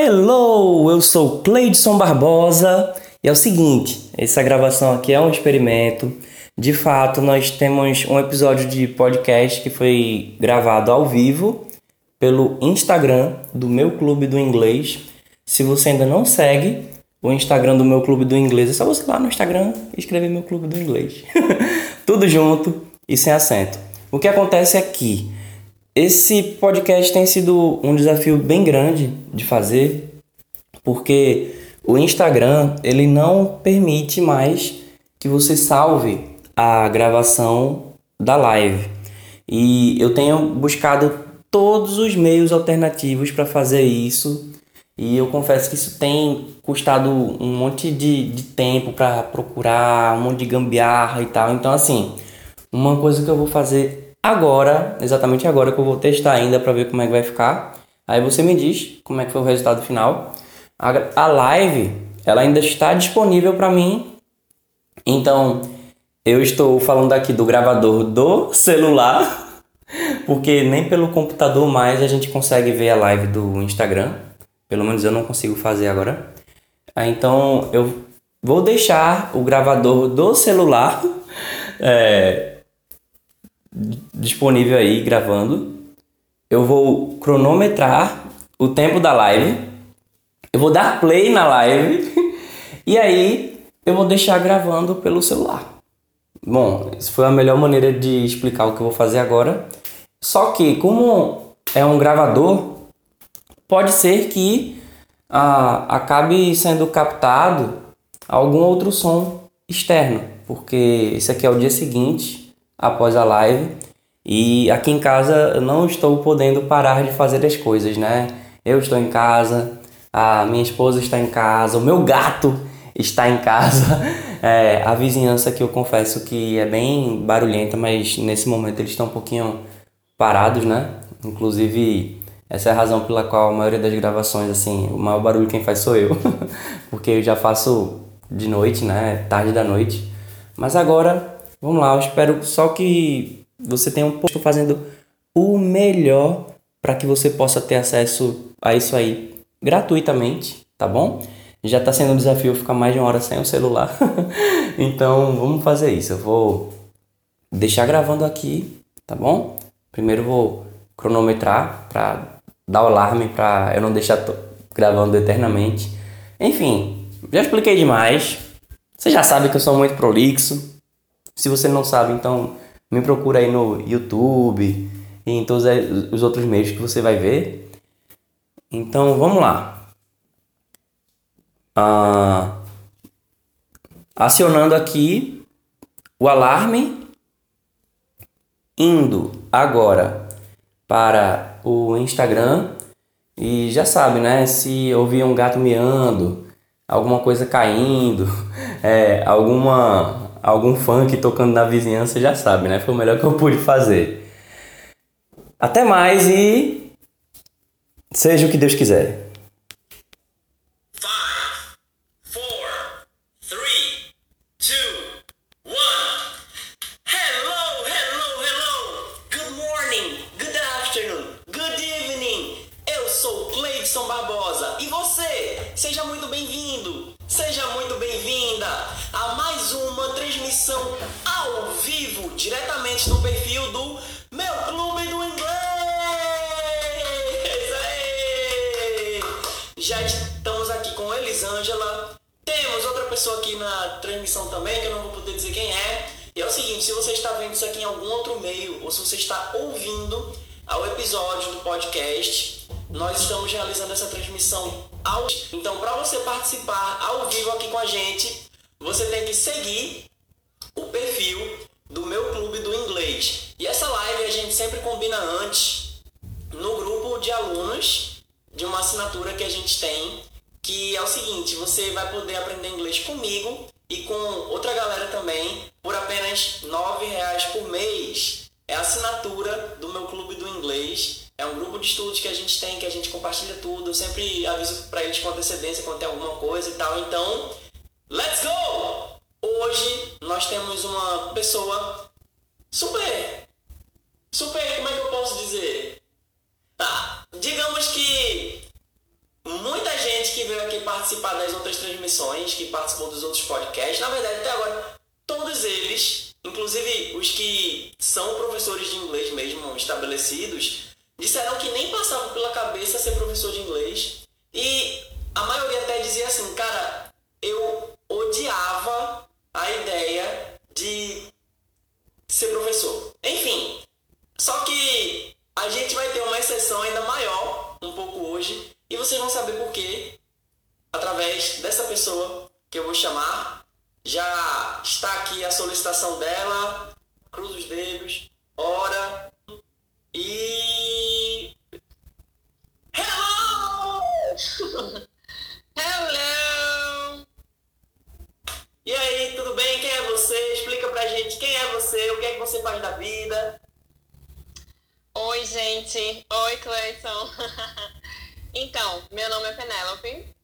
Hello, eu sou Cleidson Barbosa e é o seguinte, essa gravação aqui é um experimento. De fato, nós temos um episódio de podcast que foi gravado ao vivo pelo Instagram do meu clube do inglês. Se você ainda não segue o Instagram do meu clube do inglês, é só você ir lá no Instagram e escrever meu clube do inglês. Tudo junto e sem acento. O que acontece aqui? Esse podcast tem sido um desafio bem grande de fazer, porque o Instagram ele não permite mais que você salve a gravação da live. E eu tenho buscado todos os meios alternativos para fazer isso. E eu confesso que isso tem custado um monte de, de tempo para procurar, um monte de gambiarra e tal. Então, assim, uma coisa que eu vou fazer agora, exatamente agora que eu vou testar ainda para ver como é que vai ficar. Aí você me diz como é que foi o resultado final. A, a live, ela ainda está disponível para mim. Então, eu estou falando aqui do gravador do celular, porque nem pelo computador mais a gente consegue ver a live do Instagram. Pelo menos eu não consigo fazer agora. Então, eu vou deixar o gravador do celular é, disponível aí gravando. Eu vou cronometrar o tempo da live. Eu vou dar play na live. e aí eu vou deixar gravando pelo celular. Bom, isso foi a melhor maneira de explicar o que eu vou fazer agora. Só que, como é um gravador, pode ser que ah, acabe sendo captado algum outro som externo, porque esse aqui é o dia seguinte após a live. E aqui em casa eu não estou podendo parar de fazer as coisas, né? Eu estou em casa, a minha esposa está em casa, o meu gato está em casa. É, a vizinhança que eu confesso que é bem barulhenta, mas nesse momento eles estão um pouquinho parados, né? Inclusive, essa é a razão pela qual a maioria das gravações, assim, o maior barulho quem faz sou eu. Porque eu já faço de noite, né? Tarde da noite. Mas agora Vamos lá, eu espero só que você tenha um pouco fazendo o melhor para que você possa ter acesso a isso aí gratuitamente, tá bom? Já está sendo um desafio ficar mais de uma hora sem o celular. então, vamos fazer isso. Eu vou deixar gravando aqui, tá bom? Primeiro vou cronometrar para dar o alarme para eu não deixar gravando eternamente. Enfim, já expliquei demais. Você já sabe que eu sou muito prolixo. Se você não sabe, então me procura aí no YouTube e em todos os outros meios que você vai ver. Então vamos lá. Ah, acionando aqui o alarme, indo agora para o Instagram e já sabe, né? Se ouvir um gato miando, alguma coisa caindo, é, alguma algum funk tocando na vizinhança já sabe, né? Foi o melhor que eu pude fazer. Até mais e seja o que Deus quiser. Barbosa. E você? Seja muito bem-vindo, seja muito bem-vinda a mais uma transmissão ao vivo, diretamente no perfil do Meu Clube do Inglês. Já estamos aqui com Elisângela. Temos outra pessoa aqui na transmissão também, que eu não vou poder dizer quem é. E é o seguinte, se você está vendo isso aqui em algum outro meio, ou se você está ouvindo ao episódio do podcast, nós estamos realizando essa transmissão ao Então, para você participar ao vivo aqui com a gente, você tem que seguir o perfil do meu clube do inglês. E essa live a gente sempre combina antes no grupo de alunos de uma assinatura que a gente tem, que é o seguinte, você vai poder aprender inglês comigo e com outra galera também por apenas R$ reais por mês. É a assinatura do meu clube do inglês é um grupo de estudos que a gente tem, que a gente compartilha tudo. Eu sempre aviso para eles com antecedência quando tem alguma coisa e tal. Então, let's go! Hoje nós temos uma pessoa super. Super, como é que eu posso dizer? Ah, digamos que muita participar das outras transmissões, que participou dos outros podcasts. Na verdade, até agora, todos eles, inclusive os que são professores de inglês mesmo estabelecidos, disseram que nem passava pela cabeça ser professor de inglês. E a maioria até dizia assim, cara, eu odiava a ideia de ser professor. Enfim, só que a gente vai ter uma exceção ainda maior um pouco hoje e vocês vão saber por quê através dessa pessoa que eu vou chamar. Já está aqui a solicitação dela. Cruz os dedos. Ora. E. Hello! Hello! E aí, tudo bem? Quem é você? Explica pra gente quem é você, o que é que você faz da vida. Oi, gente. Oi, Cleiton. então, meu nome é Penélope.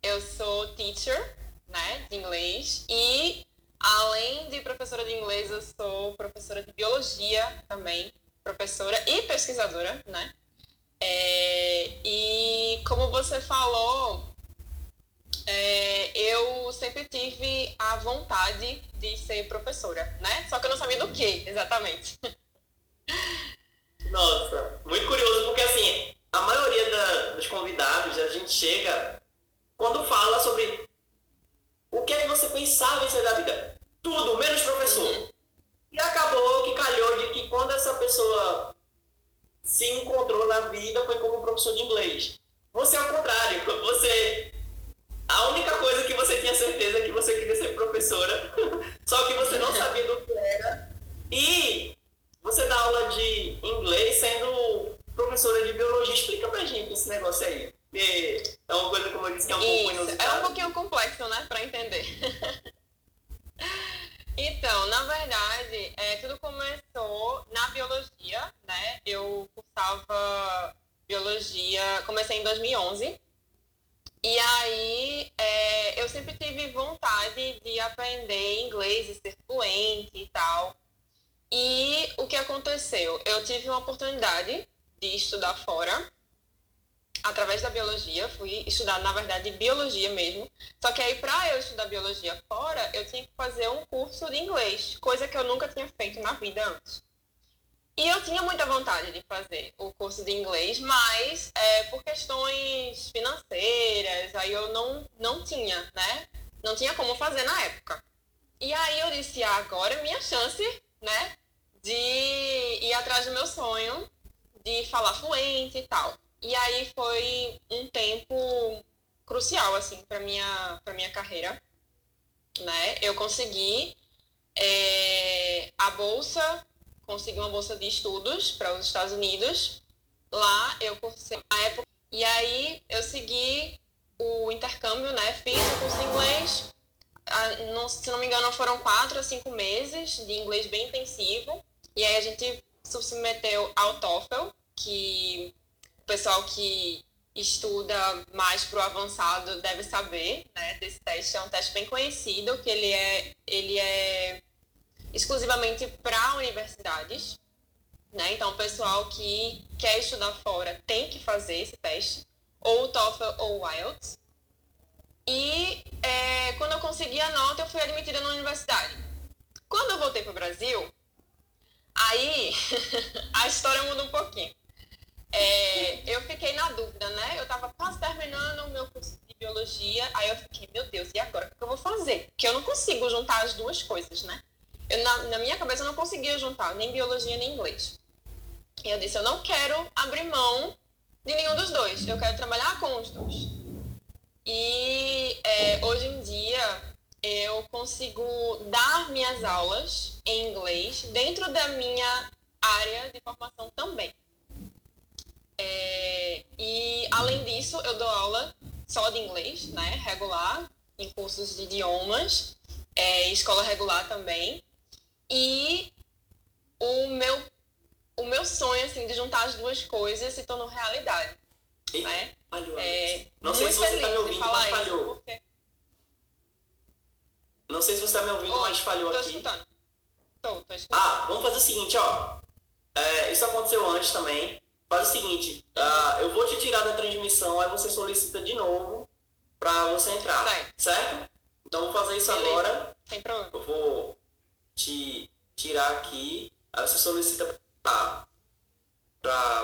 Eu sou teacher, né, de inglês. E, além de professora de inglês, eu sou professora de biologia também. Professora e pesquisadora, né? É, e como você falou, é, eu sempre tive a vontade de ser professora, né? Só que eu não sabia do que exatamente. Nossa, muito curioso, porque assim, a maioria da, dos convidados, a gente chega quando fala sobre o que é que você pensava em ser da vida. Tudo, menos professor. E acabou que calhou de que quando essa pessoa se encontrou na vida foi como professor de inglês. Você é o contrário, você. A única coisa que você tinha certeza é que você queria ser professora, só que você não sabia do que era. E você dá aula de inglês sendo professora de biologia. Explica pra gente esse negócio aí. É uma coisa, como eu disse, que é um Isso, pouco inusitada. É um pouquinho complexo, né, pra entender. Então, na verdade, é, tudo começou na biologia, né? Eu cursava biologia, comecei em 2011. E aí, é, eu sempre tive vontade de aprender inglês e ser fluente e tal. E o que aconteceu? Eu tive uma oportunidade de estudar fora, através da biologia. Fui estudar, na verdade, biologia mesmo. Só que aí, para eu estudar biologia fora, eu tinha que fazer um curso de inglês, coisa que eu nunca tinha feito na vida antes. E eu tinha muita vontade de fazer o curso de inglês, mas é, por questões financeiras, aí eu não, não tinha, né? Não tinha como fazer na época. E aí eu disse, ah, agora é minha chance, né? de ir atrás do meu sonho, de falar fluente e tal. E aí foi um tempo crucial, assim, para minha, pra minha carreira, né? Eu consegui é, a bolsa, consegui uma bolsa de estudos para os Estados Unidos. Lá eu cursei a época. E aí eu segui o intercâmbio, né? Fiz o curso de inglês. não, se não me engano, foram quatro a cinco meses de inglês bem intensivo. E aí a gente submeteu ao TOEFL, que o pessoal que estuda mais para o avançado deve saber, né, desse teste. É um teste bem conhecido, que ele é, ele é exclusivamente para universidades. Né? Então, o pessoal que quer estudar fora tem que fazer esse teste, ou TOEFL ou IELTS. E é, quando eu consegui a nota, eu fui admitida na universidade. Quando eu voltei para o Brasil, Aí a história muda um pouquinho. É, eu fiquei na dúvida, né? Eu tava quase terminando o meu curso de biologia, aí eu fiquei, meu Deus, e agora? O que eu vou fazer? Porque eu não consigo juntar as duas coisas, né? Eu, na, na minha cabeça eu não conseguia juntar nem biologia nem inglês. E eu disse, eu não quero abrir mão de nenhum dos dois, eu quero trabalhar com os dois. E é, hoje em dia eu consigo dar minhas aulas em inglês dentro da minha área de formação também. É, e além disso, eu dou aula só de inglês, né, regular, em cursos de idiomas, é, escola regular também. E o meu, o meu sonho assim, de juntar as duas coisas se tornou realidade. E, né? Falhou, é, Não sei se você está me ouvindo, mas falhou. Porque... Não sei se você está me ouvindo, mas falhou tô aqui. Escutando. Tô, tô escutando. Ah, vamos fazer o seguinte, ó. É, isso aconteceu antes também. Faz o seguinte, uh, eu vou te tirar da transmissão, aí você solicita de novo pra você entrar. Certo. Certo? Então vou fazer isso Beleza. agora. Sem problema. Eu vou te tirar aqui. Aí você solicita pra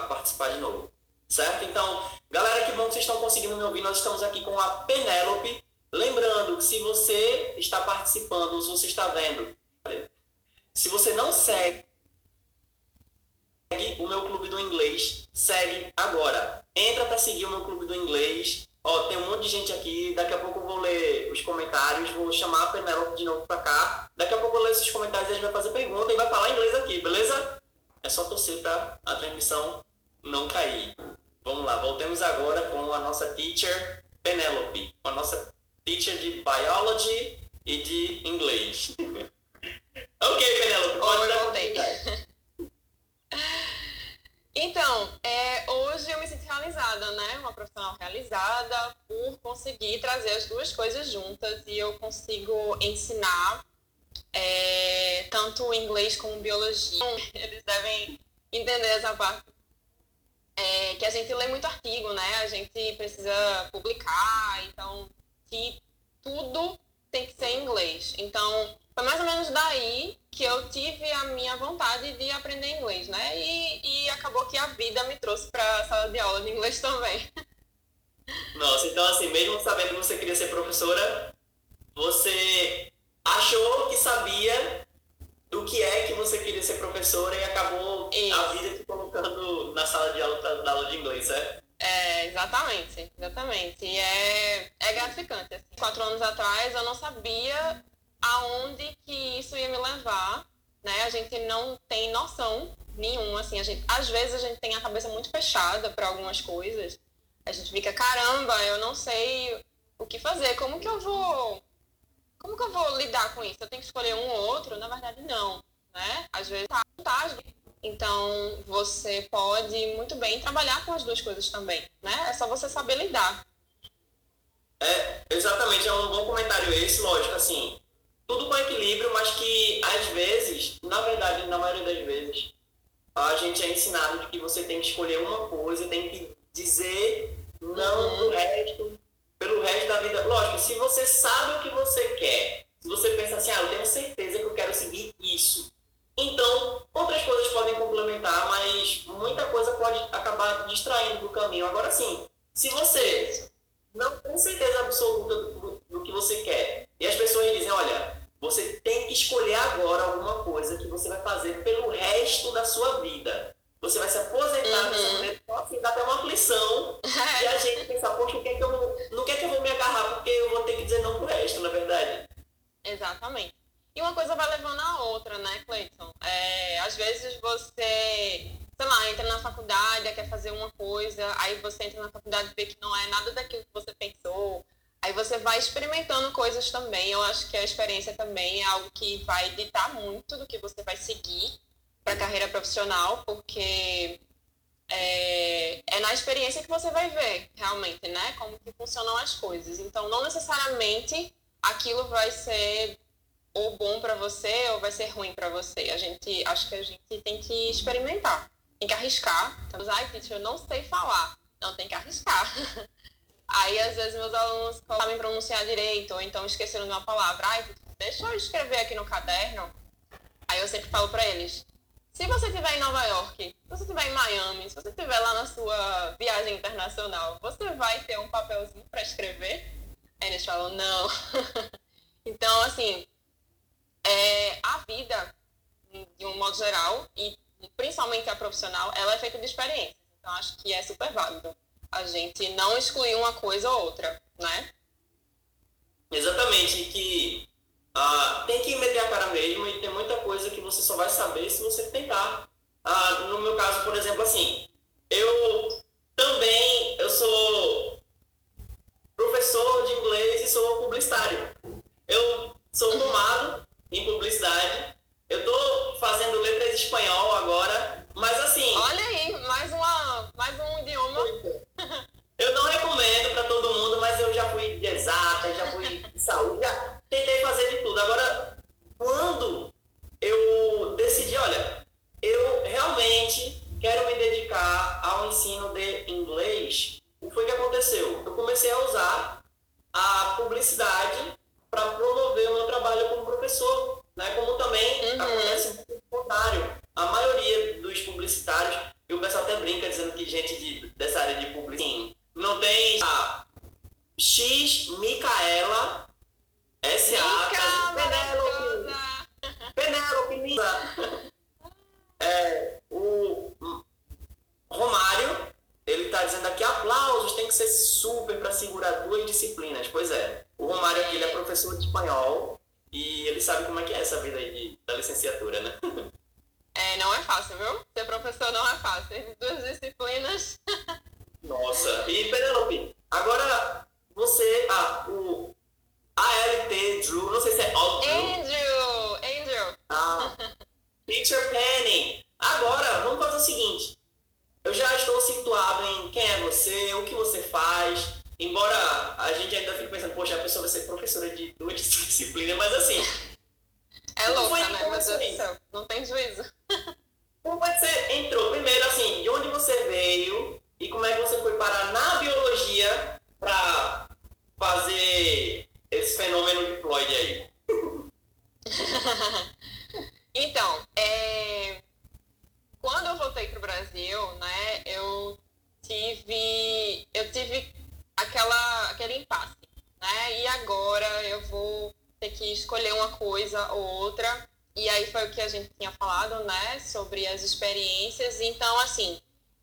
participar de novo. Certo? Então, galera, que bom que vocês estão conseguindo me ouvir. Nós estamos aqui com a Penélope. Lembrando que se você está participando, se você está vendo, se você não segue o meu clube do inglês, segue agora. Entra para seguir o meu clube do inglês. Ó, tem um monte de gente aqui. Daqui a pouco eu vou ler os comentários. Vou chamar a Penélope de novo para cá. Daqui a pouco eu vou ler esses comentários e a gente vai fazer pergunta e vai falar inglês aqui, beleza? É só torcer para a transmissão não cair. Vamos lá, voltemos agora com a nossa teacher Penélope, com a nossa teacher de biology e de inglês. ok, Penélope, pode Oi, dar voltei. Então, é, hoje eu me sinto realizada, né? Uma profissional realizada por conseguir trazer as duas coisas juntas e eu consigo ensinar é, tanto inglês como biologia. Eles devem entender essa parte. É, que a gente lê muito artigo, né? A gente precisa publicar, então que tudo tem que ser em inglês. Então, foi mais ou menos daí que eu tive a minha vontade de aprender inglês, né? E, e acabou que a vida me trouxe para a sala de aula de inglês também. Nossa, então assim, mesmo sabendo que você queria ser professora, você achou que sabia do que é que você queria ser professora e acabou Isso. a vida te colocando na sala de aula dar aula de inglês, é? É, exatamente, exatamente. E é, é gratificante. Assim. Quatro anos atrás eu não sabia aonde que isso ia me levar, né? A gente não tem noção nenhuma, assim, a gente, às vezes a gente tem a cabeça muito fechada para algumas coisas. A gente fica, caramba, eu não sei o que fazer, como que eu vou como que eu vou lidar com isso? Eu tenho que escolher um ou outro? Na verdade, não, né? Às vezes tá vantagem. Então, você pode muito bem trabalhar com as duas coisas também, né? É só você saber lidar. É, exatamente, é um bom comentário esse, lógico, assim, tudo com equilíbrio, mas que às vezes, na verdade, na maioria das vezes, a gente é ensinado de que você tem que escolher uma coisa, tem que dizer não do resto, pelo resto da vida. Lógico, se você sabe o que você quer, se você pensa assim, ah, eu tenho certeza que eu quero seguir isso, então outras coisas podem complementar, mas muita coisa pode acabar distraindo do caminho. Agora sim, se você não tem certeza absoluta do, do que você quer, e as pessoas dizem, olha, você tem que escolher agora alguma coisa que você vai fazer pelo resto da sua vida. Você vai se aposentar Uhum. dessa maneira, então assim, dá até uma aflição e a gente pensar, poxa, o que é que eu, vou- no que é que eu vou me agarrar, porque eu vou ter que dizer não pro resto, na verdade. Exatamente. E uma coisa vai levando a outra, né, Cleiton? É, às vezes você, sei lá, entra na faculdade, quer fazer uma coisa, aí você entra na faculdade e vê que não é nada daquilo que você pensou. Aí você vai experimentando coisas também. Eu acho que a experiência também é algo que vai ditar muito do que você vai seguir para a carreira profissional, porque é, é na experiência que você vai ver realmente, né, como que funcionam as coisas. Então, não necessariamente aquilo vai ser ou bom para você ou vai ser ruim para você. A gente, acho que a gente tem que experimentar, tem que arriscar. Então, ai, teacher, eu não sei falar. Não, tem que arriscar. Aí, às vezes, meus alunos não sabem pronunciar direito, ou então esqueceram de uma palavra. Ai, deixa eu escrever aqui no caderno. Aí eu sempre falo para eles, se você estiver em Nova York, se você estiver em Miami, se você estiver lá na sua viagem internacional, você vai ter um papelzinho para escrever? Aí eles falam, não. então, assim, é, a vida, de um modo geral, e principalmente a profissional, ela é feita de experiências. Então, acho que é super válido a gente não excluir uma coisa ou outra, né? Exatamente, que ah, tem que meter a cara mesmo e tem muita coisa que você só vai saber se você tentar. Ah, no meu caso, por exemplo, assim, eu também eu sou professor de inglês e sou publicitário. Eu sou formado em publicidade. Eu tô fazendo letras espanhol agora, mas assim. Olha aí, mais, uma, mais um idioma. Eu não recomendo para todo mundo, mas eu já fui de exata, já fui de saúde, já tentei fazer de tudo. Agora, quando eu decidi, olha, eu realmente quero me dedicar ao ensino de inglês, o que foi que aconteceu? Eu comecei a usar a publicidade para promover o meu trabalho como professor, né? Como também Uhum. acontece no contrário. A maioria dos publicitários, e o pessoal até brinca dizendo que gente de, dessa área de publicidade não tem a X Micaela S.A. Penélope! Penélope Nisa. É, o Romário, ele tá dizendo aqui, aplausos, tem que ser super para segurar duas disciplinas. Pois é, o Romário aqui, ele é professor de espanhol e ele sabe como é que é essa vida aí de- da licenciatura, né? É, não é fácil, viu? Ser professor não é fácil. Em duas disciplinas. Nossa. E Penélope, agora você, ah, o ALT Drew, não sei se é Drew, Andrew! Andrew! Ah, Picture Penning. Agora, vamos fazer o seguinte. Eu já estou situado em quem é você, o que você faz. Embora a gente ainda fique pensando, poxa, a pessoa vai ser professora de duas disciplinas, mas assim, É foi né? Meu Deus começou do céu. Não tem juízo. como é que você entrou? Primeiro, assim, de onde você veio e como é que você foi parar na biologia para fazer esse fenômeno de Floyd aí? Então, é, quando eu voltei pro Brasil, né, eu tive, eu tive aquela, aquele impasse, né, e agora eu vou ter que escolher uma coisa ou outra, e aí foi o que a gente tinha falado, né, sobre as experiências, então, assim,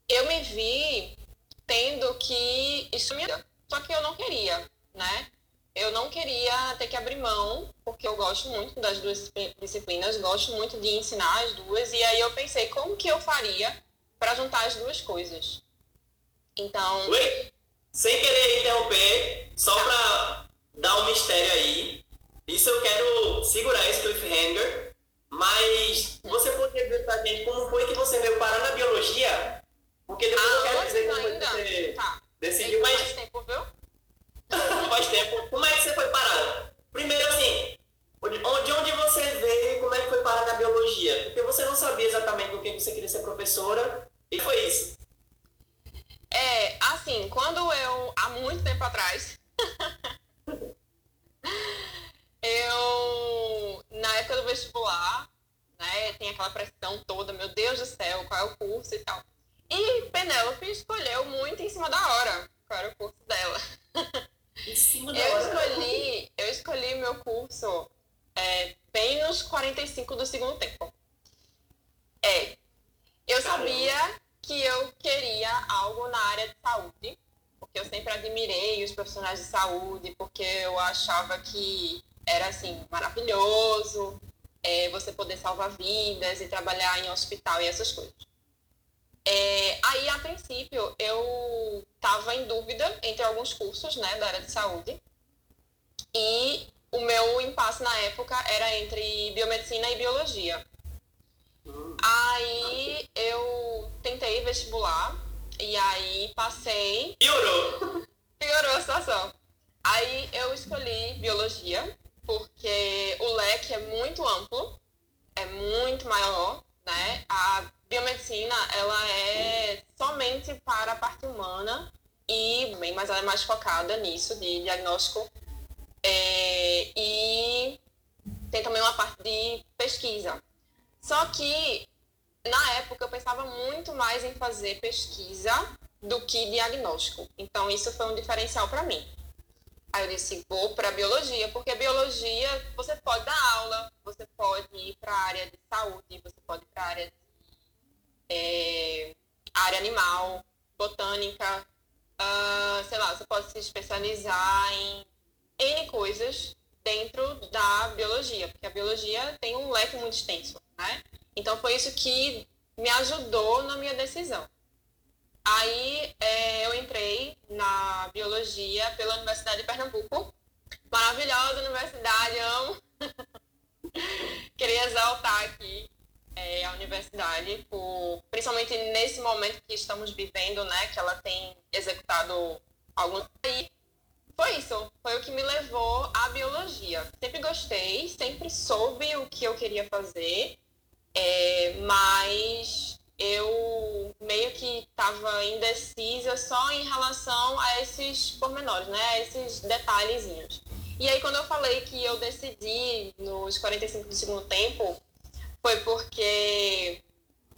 eu me vi tendo que isso me só que eu não queria, né, eu não queria ter que abrir mão, porque eu gosto muito das duas disciplinas, gosto muito de ensinar as duas, e aí eu pensei como que eu faria para juntar as duas coisas. Então, Oi? Sem querer interromper, só pra dar um mistério aí. Isso eu quero segurar esse cliffhanger. Mas você poderia dizer pra gente como foi que você veio parar na biologia? Porque depois eu ah, quero dizer como ainda, você tá, decidiu, mas mais tempo, viu? faz tempo. Como é que você foi parar? Primeiro assim, de onde, onde você veio e como é que foi parar na biologia? Porque você não sabia exatamente do que você queria ser professora. E foi isso. É, assim, quando eu, há muito tempo atrás, eu, na época do vestibular, né, tem aquela pressão toda, meu Deus do céu, qual é o curso e tal. E Penélope escolheu muito em cima da hora qual era o curso dela. Em cima da Eu hora. escolhi, eu escolhi meu curso é, bem nos 45 do segundo tempo. É, eu sabia que eu queria algo na área de saúde, porque eu sempre admirei os profissionais de saúde, porque eu achava que era assim maravilhoso é, você poder salvar vidas e trabalhar em hospital e essas coisas. É, aí, a princípio, eu estava em dúvida entre alguns cursos né, da área de saúde. E o meu impasse na época era entre biomedicina e biologia. Aí eu tentei vestibular e aí passei Piorou. piorou a situação. Aí eu escolhi biologia, porque o leque é muito amplo, é muito maior, né? A biomedicina, ela é somente para a parte humana e bem, mas ela é mais focada nisso de diagnóstico é, e tem também uma parte de pesquisa. Só que na época eu pensava muito mais em fazer pesquisa do que diagnóstico. Então isso foi um diferencial para mim. Aí eu disse, vou para biologia, porque biologia você pode dar aula, você pode ir para a área de saúde, você pode ir para a área de é, área animal, botânica, ah, sei lá, você pode se especializar em N coisas dentro da biologia, porque a biologia tem um leque muito extenso, né? Então foi isso que me ajudou na minha decisão. Aí é, eu entrei na biologia pela Universidade de Pernambuco. Maravilhosa universidade, amo. Queria exaltar aqui é, a universidade, por, principalmente nesse momento que estamos vivendo, né? Que ela tem executado alguns. E foi isso, foi o que me levou à biologia. Sempre gostei, sempre soube o que eu queria fazer, é, mas eu meio que estava indecisa só em relação a esses pormenores, né? A esses detalhezinhos. E aí, quando eu falei que eu decidi nos 45 do segundo tempo, foi porque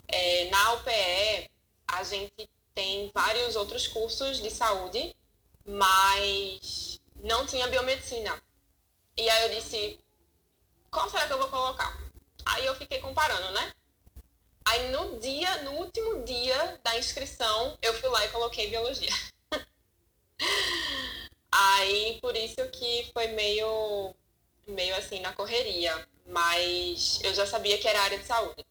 é, na UPE a gente tem vários outros cursos de saúde, mas não tinha biomedicina. E aí eu disse, qual será que eu vou colocar? Aí eu fiquei comparando, né? Aí no dia, no último dia da inscrição, eu fui lá e coloquei biologia. Aí por isso que foi meio meio assim na correria, mas eu já sabia que era área de saúde.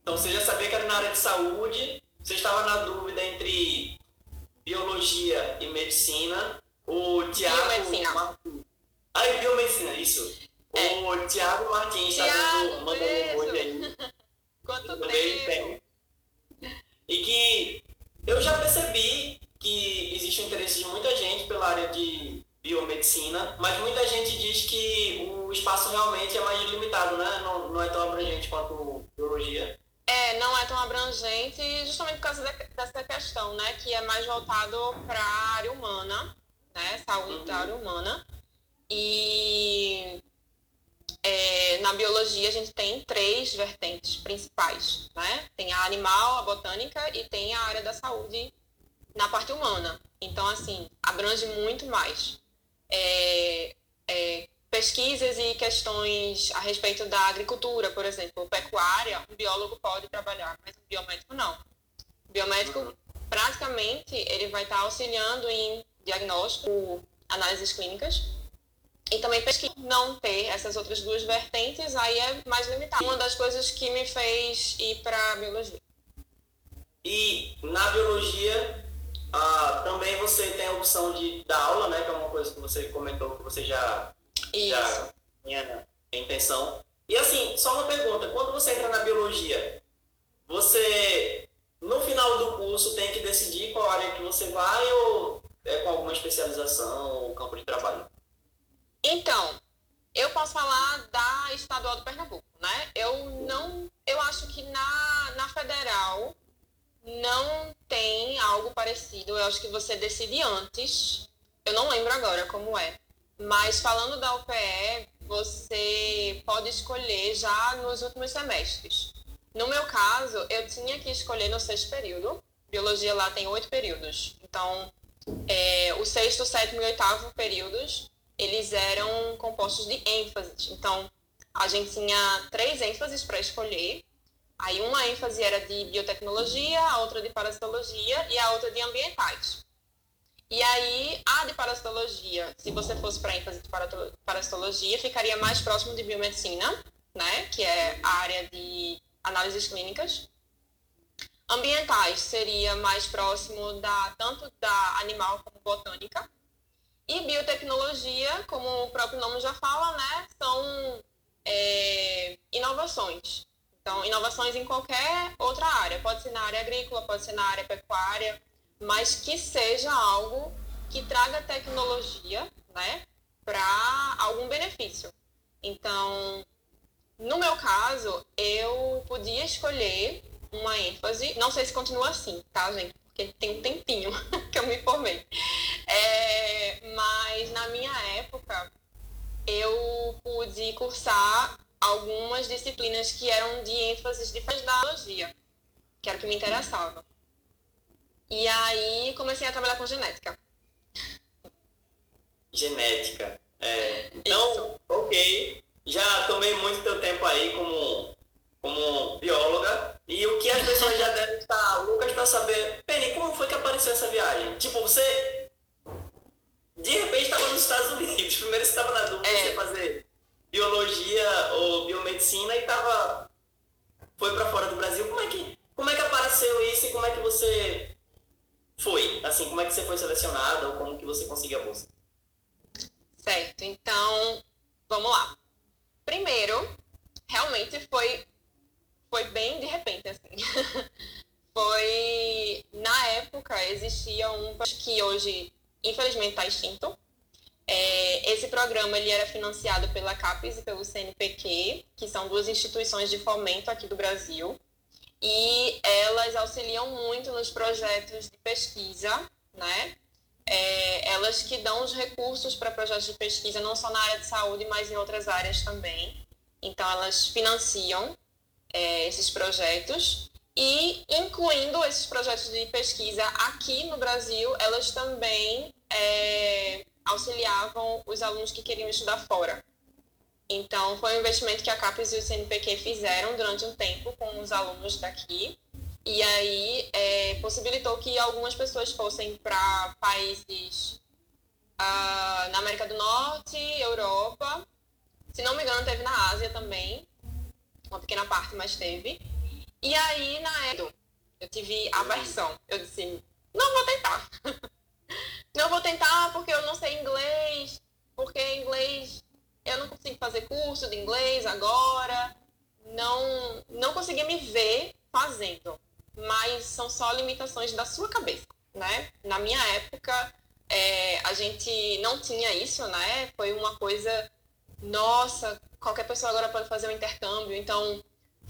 Então você já sabia que era na área de saúde, você estava na dúvida entre biologia e medicina. O Tiago Biomedicina. Martins. Ah, biomedicina, isso. É. O Tiago Martins está mandando beijo. emoji aí. Quanto tempo? tem. E que eu já percebi que existe um interesse de muita gente pela área de biomedicina, mas muita gente diz que o espaço realmente é mais limitado, né? Não, não é tão abrangente quanto biologia. É, não é tão abrangente, justamente por causa de- dessa questão, né? Que é mais voltado para a área humana, né? Saúde da área humana. E é, na biologia a gente tem três vertentes principais, né? Tem a animal, a botânica e tem a área da saúde na parte humana. Então, assim, abrange muito mais. É, é, pesquisas e questões a respeito da agricultura, por exemplo, pecuária, um biólogo pode trabalhar, mas um biomédico não. O biomédico, praticamente, ele vai estar auxiliando em diagnóstico, análises clínicas e também pesquisa. Não ter essas outras duas vertentes, aí é mais limitado. Uma das coisas que me fez ir para a biologia. E na biologia, ah, também você tem a opção de dar aula, né? Que é uma coisa que você comentou que você já, Isso. já tinha intenção. E assim, só uma pergunta, quando você entra na biologia, você no final do curso tem que decidir qual área que você vai ou é com alguma especialização ou campo de trabalho? Então, eu posso falar da estadual do Pernambuco, né? Eu não, eu acho que na, na federal não tem algo parecido. Eu acho que você decide antes. Eu não lembro agora como é. Mas falando da UPE, você pode escolher já nos últimos semestres. No meu caso, eu tinha que escolher no sexto período. Biologia lá tem oito períodos. Então, é, o sexto, sétimo e oitavo períodos, eles eram compostos de ênfases. Então, a gente tinha três ênfases para escolher. Aí uma ênfase era de biotecnologia, a outra de parasitologia e a outra de ambientais. E aí, a de parasitologia, se você fosse para ênfase de parasitologia, ficaria mais próximo de biomedicina, né? Que é a área de análises clínicas. Ambientais seria mais próximo da tanto da animal como botânica. E biotecnologia, como o próprio nome já fala, né? São é, inovações. Então, inovações em qualquer outra área. Pode ser na área agrícola, pode ser na área pecuária, mas que seja algo que traga tecnologia, né? Para algum benefício. Então, no meu caso, eu podia escolher uma ênfase, não sei se continua assim, tá, gente? Porque tem um tempinho que eu me formei. É, mas na minha época, eu pude cursar algumas disciplinas que eram de ênfase de biologia, que era o que me interessava. E aí comecei a trabalhar com genética. Genética. É, então, ok. Já tomei muito teu tempo aí como, como bióloga. E o que as pessoas já devem estar loucas para saber. Penny, como foi que apareceu essa viagem? Tipo, você de repente estava nos Estados Unidos. Primeiro você estava na dúvida É. ia fazer biologia ou biomedicina e tava foi para fora do Brasil. Como é que como é que apareceu isso e como é que você foi? Assim, como é que você foi selecionada ou como que você conseguiu a bolsa? Certo, então vamos lá. Primeiro, realmente foi, foi bem de repente, assim. foi. Na época existia um que hoje, infelizmente, está extinto. É, esse programa ele era financiado pela CAPES e pelo CNPq, que são duas instituições de fomento aqui do Brasil. e elas auxiliam muito nos projetos de pesquisa, né? É, elas que dão os recursos para projetos de pesquisa, não só na área de saúde, mas em outras áreas também. Então, elas financiam é, esses projetos e, incluindo esses projetos de pesquisa aqui no Brasil, elas também é, auxiliavam os alunos que queriam estudar fora. Então, foi um investimento que a CAPES e o CNPq fizeram durante um tempo com os alunos daqui. E aí, é, possibilitou que algumas pessoas fossem para países uh, na América do Norte, Europa. Se não me engano, teve na Ásia também. Uma pequena parte, mas teve. E aí, na época, eu tive aversão. Eu disse, não vou tentar. não vou tentar porque eu não sei inglês, porque inglês eu não consigo fazer curso de inglês agora, não, não consegui me ver fazendo, mas são só limitações da sua cabeça, né? Na minha época, é, a gente não tinha isso, né? Foi uma coisa, nossa, qualquer pessoa agora pode fazer um intercâmbio, então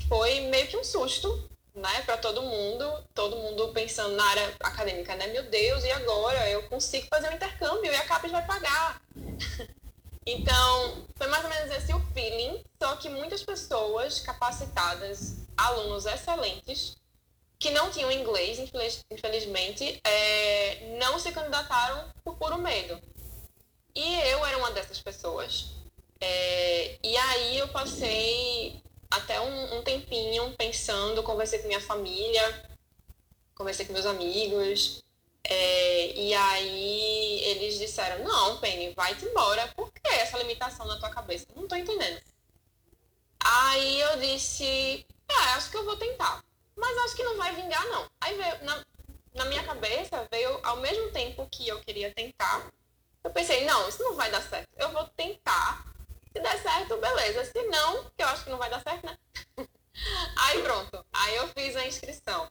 foi meio que um susto, né, para todo mundo, todo mundo pensando na área acadêmica, né? Meu Deus, e agora eu consigo fazer um intercâmbio e a CAPES vai pagar. Então, foi mais ou menos esse o feeling, só que muitas pessoas capacitadas, alunos excelentes, que não tinham inglês, infelizmente, é, não se candidataram por puro medo. E eu era uma dessas pessoas. É, e aí eu passei até um, um tempinho pensando, conversei com minha família, conversei com meus amigos, é, e aí eles disseram, não, Penny, vai-te embora. Por que essa limitação na tua cabeça? Não tô entendendo. Aí eu disse, é, acho que eu vou tentar. Mas acho que não vai vingar, não. Aí veio, na, na minha cabeça, veio ao mesmo tempo que eu queria tentar. Eu pensei, não, isso não vai dar certo. Eu vou tentar. Se der certo, beleza. Se não, que eu acho que não vai dar certo, né? Aí pronto. Aí eu fiz a inscrição.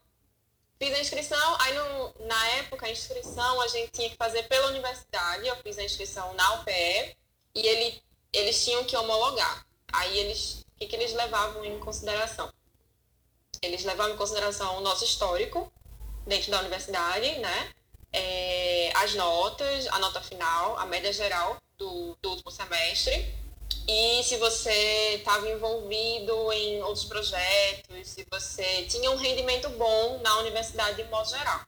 Fiz a inscrição, aí no, na época a inscrição a gente tinha que fazer pela universidade, eu fiz a inscrição na UPE e ele, eles tinham que homologar. Aí eles, o que, que eles levavam em consideração? Eles levavam em consideração o nosso histórico dentro da universidade, né? É, as notas, a nota final, a média geral do, do último semestre e se você estava envolvido em outros projetos, se você tinha um rendimento bom na universidade de modo geral.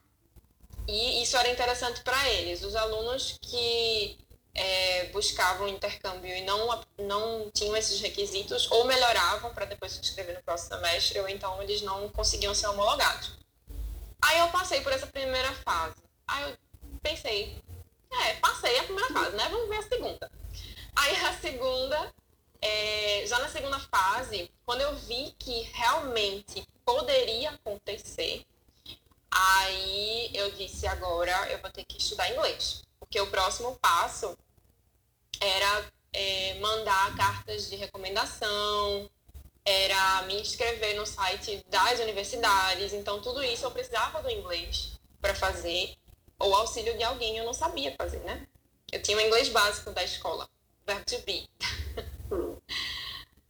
E isso era interessante para eles. Os alunos que é, buscavam intercâmbio e não, não tinham esses requisitos, ou melhoravam para depois se inscrever no próximo semestre, ou então eles não conseguiam ser homologados. Aí eu passei por essa primeira fase. Aí eu pensei, é, passei a primeira fase, né? Vamos ver a segunda. Aí a segunda, é, já na segunda fase, quando eu vi que realmente poderia acontecer, aí eu disse, agora eu vou ter que estudar inglês. Porque o próximo passo era é, mandar cartas de recomendação, era me inscrever no site das universidades. Então, tudo isso eu precisava do inglês para fazer, ou auxílio de alguém eu não sabia fazer, né? Eu tinha o inglês básico da escola verbo to be.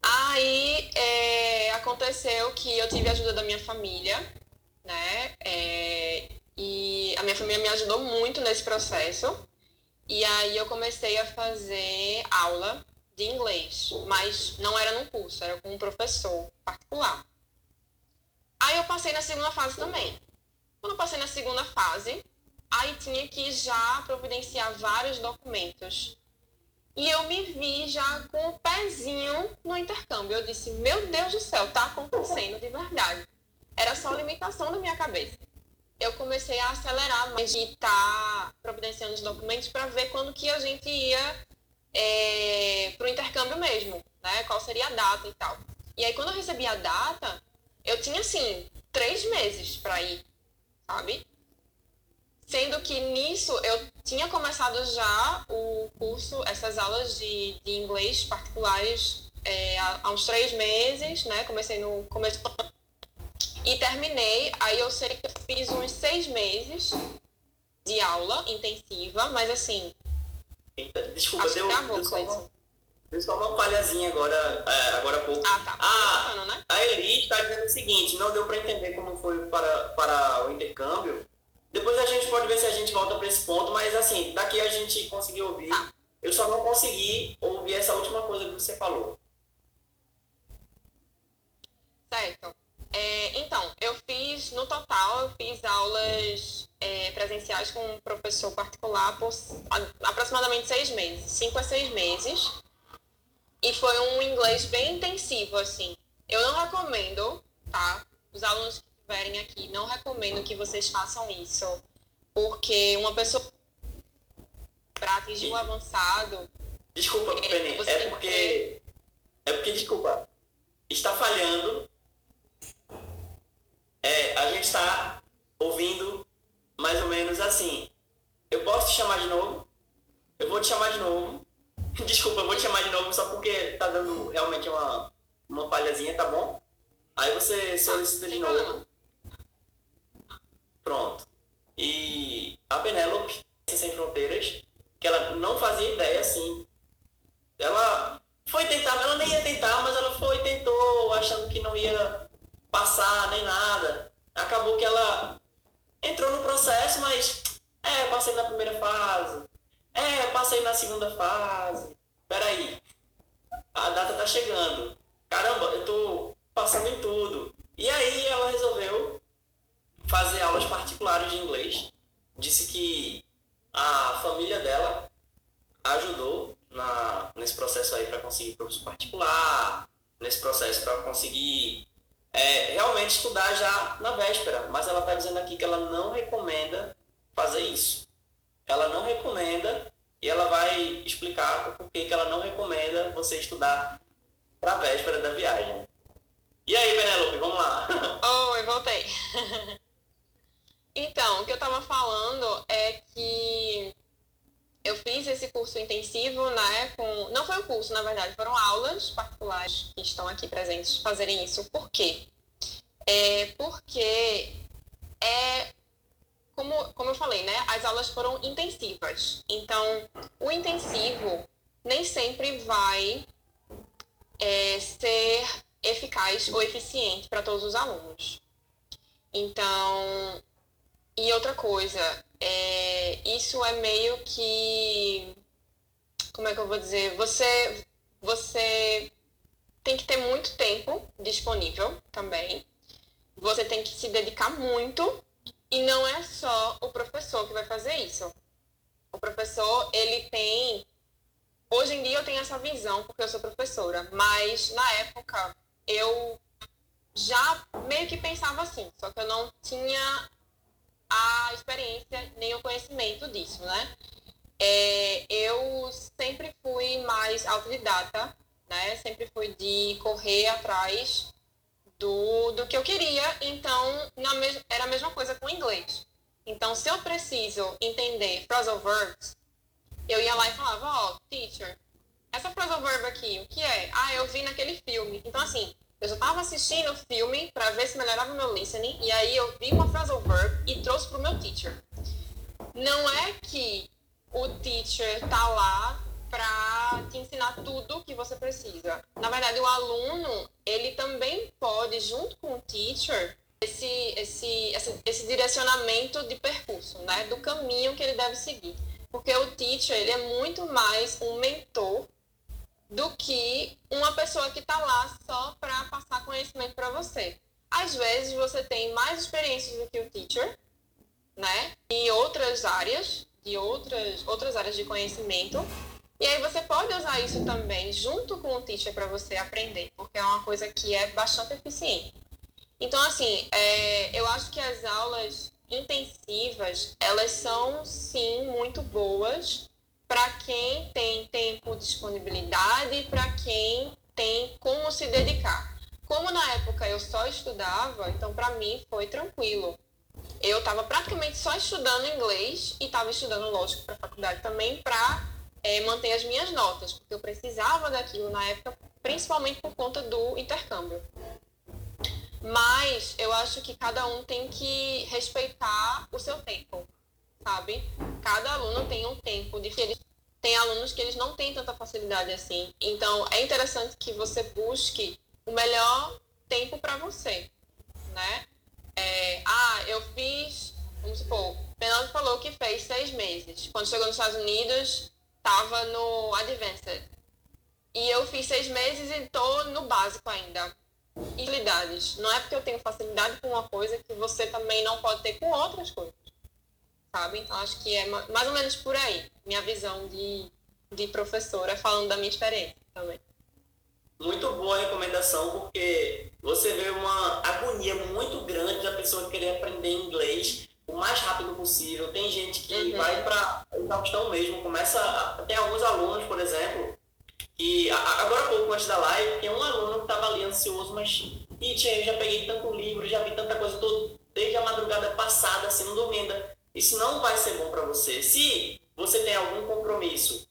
Aí é, aconteceu que eu tive a ajuda da minha família, né? É, e a minha família me ajudou muito nesse processo. E aí eu comecei a fazer aula de inglês, mas não era num curso, era com um professor particular. Aí eu passei na segunda fase também. Quando eu passei na segunda fase, aí tinha que já providenciar vários documentos e eu me vi já com o pezinho no intercâmbio. Eu disse, meu Deus do céu, tá acontecendo de verdade. Era só limitação da minha cabeça. Eu comecei a acelerar mais de estar tá providenciando os documentos para ver quando que a gente ia é, para o intercâmbio mesmo, né? Qual seria a data e tal. E aí quando eu recebi a data, eu tinha assim três meses para ir, sabe? Sendo que nisso eu tinha começado já o curso, essas aulas de, de inglês particulares é, há, uns três meses, né? Comecei no começo e terminei. Aí eu sei que eu fiz uns seis meses de aula intensiva, mas assim. Eita, desculpa, deu, acabou, deu só uma, Só uma falhazinha agora, é, agora há pouco. Ah, tá. Ah, Bacana, né? a Eli está dizendo o seguinte, não deu para entender como foi para, para o intercâmbio. Depois a gente pode ver se a gente volta para esse ponto, mas assim, daqui a gente conseguiu ouvir. Eu só não consegui ouvir essa última coisa que você falou. Certo. É, então, eu fiz, no total, eu fiz aulas é, presenciais com um professor particular por a- aproximadamente seis meses, cinco a seis meses. E foi um inglês bem intensivo, assim. Eu não recomendo, tá? Os alunos que estiverem aqui, não recomendo que vocês façam isso. Porque uma pessoa para atingir o avançado, Desculpa, É, Penny, é porque. É porque, desculpa, está falhando. É, a gente está ouvindo mais ou menos assim. Eu posso te chamar de novo? Eu vou te chamar de novo. Desculpa, eu vou te chamar de novo só porque tá dando realmente uma, uma falhazinha, tá bom? Aí você solicita de novo. Pronto. E a Penélope, Sem Fronteiras, que ela não fazia ideia, assim. Ela foi tentar, ela nem ia tentar, mas ela foi tentou, achando que não ia passar nem nada. Acabou que ela entrou no processo, mas é, passei na primeira fase. É, passei na segunda fase. Peraí. A data tá chegando. Caramba, eu tô passando em tudo. E aí ela resolveu fazer aulas particulares de inglês. Disse que a família dela ajudou na, nesse processo aí para conseguir professor particular, nesse processo para conseguir é, realmente estudar já na véspera. Mas ela está dizendo aqui que ela não recomenda fazer isso. Ela não recomenda e ela vai explicar porquê que ela não recomenda você estudar para a véspera da viagem. E aí, Penelope, vamos lá. Oi, voltei. então, o que eu tava falando é que eu fiz esse curso intensivo, né? Com... Não foi um curso, na verdade, foram aulas particulares que estão aqui presentes fazerem isso. Por quê? É porque é como, como eu falei, né? As aulas foram intensivas. Então, o intensivo nem sempre vai é, ser eficaz ou eficiente para todos os alunos. Então, e outra coisa, é, isso é meio que, como é que eu vou dizer, você, você tem que ter muito tempo disponível também. Você tem que se dedicar muito e não é só o professor que vai fazer isso. O professor, ele tem Hoje em dia eu tenho essa visão porque eu sou professora, mas na época eu já meio que pensava assim, só que eu não tinha a experiência nem o conhecimento disso, né? É, eu sempre fui mais autodidata, né? Sempre fui de correr atrás do, do que eu queria, então na mes era a mesma coisa com o inglês. Então, se eu preciso entender phrasal verbs, eu ia lá e falava, ó, oh, teacher, essa phrasal verb aqui, o que é? Ah, eu vi naquele filme. Então, assim, eu já estava assistindo o filme para ver se melhorava o meu listening, e aí eu vi uma phrasal verb e trouxe pro meu teacher. Não é que o teacher tá lá para te ensinar tudo que você precisa. Na verdade, o aluno, ele também pode, junto com o teacher, esse, esse, esse, esse direcionamento de percurso, né? Do caminho que ele deve seguir. Porque o teacher, ele é muito mais um mentor do que uma pessoa que está lá só para passar conhecimento para você. Às vezes você tem mais experiências do que o teacher, né? Em outras áreas, de outras, outras áreas de conhecimento. E aí você pode usar isso também junto com o teacher para você aprender, porque é uma coisa que é bastante eficiente. Então, assim, é, eu acho que as aulas intensivas, elas são sim muito boas para quem tem tempo, disponibilidade, para quem tem como se dedicar. Como na época eu só estudava, então para mim foi tranquilo. Eu estava praticamente só estudando inglês e estava estudando, lógico, para a faculdade também para é, manter as minhas notas, porque eu precisava daquilo na época, principalmente por conta do intercâmbio. Mas eu acho que cada um tem que respeitar o seu tempo, sabe? Cada aluno tem um tempo diferente. Tem alunos que eles não têm tanta facilidade assim. Então, é interessante que você busque o melhor tempo para você, né? É, ah, eu fiz, vamos supor, Fernando falou que fez seis meses. Quando chegou nos Estados Unidos, estava no Advanced. E eu fiz seis meses e estou no básico ainda. Habilidades. Não é porque eu tenho facilidade com uma coisa que você também não pode ter com outras coisas. Sabe? Então acho que é mais ou menos por aí. Minha visão de, de professora, falando da minha experiência também. Muito boa recomendação, porque você vê uma agonia muito grande da pessoa querer aprender inglês o mais rápido possível. Tem gente que uhum. vai para exaustão mesmo, começa. A, tem alguns alunos, por exemplo, e agora há pouco antes da live, tem um aluno que estava ali ansioso, mas, Tia, eu já peguei tanto livro, já vi tanta coisa, tô desde a madrugada passada, assim, não dormindo. Isso não vai ser bom para você. Se você tem algum compromisso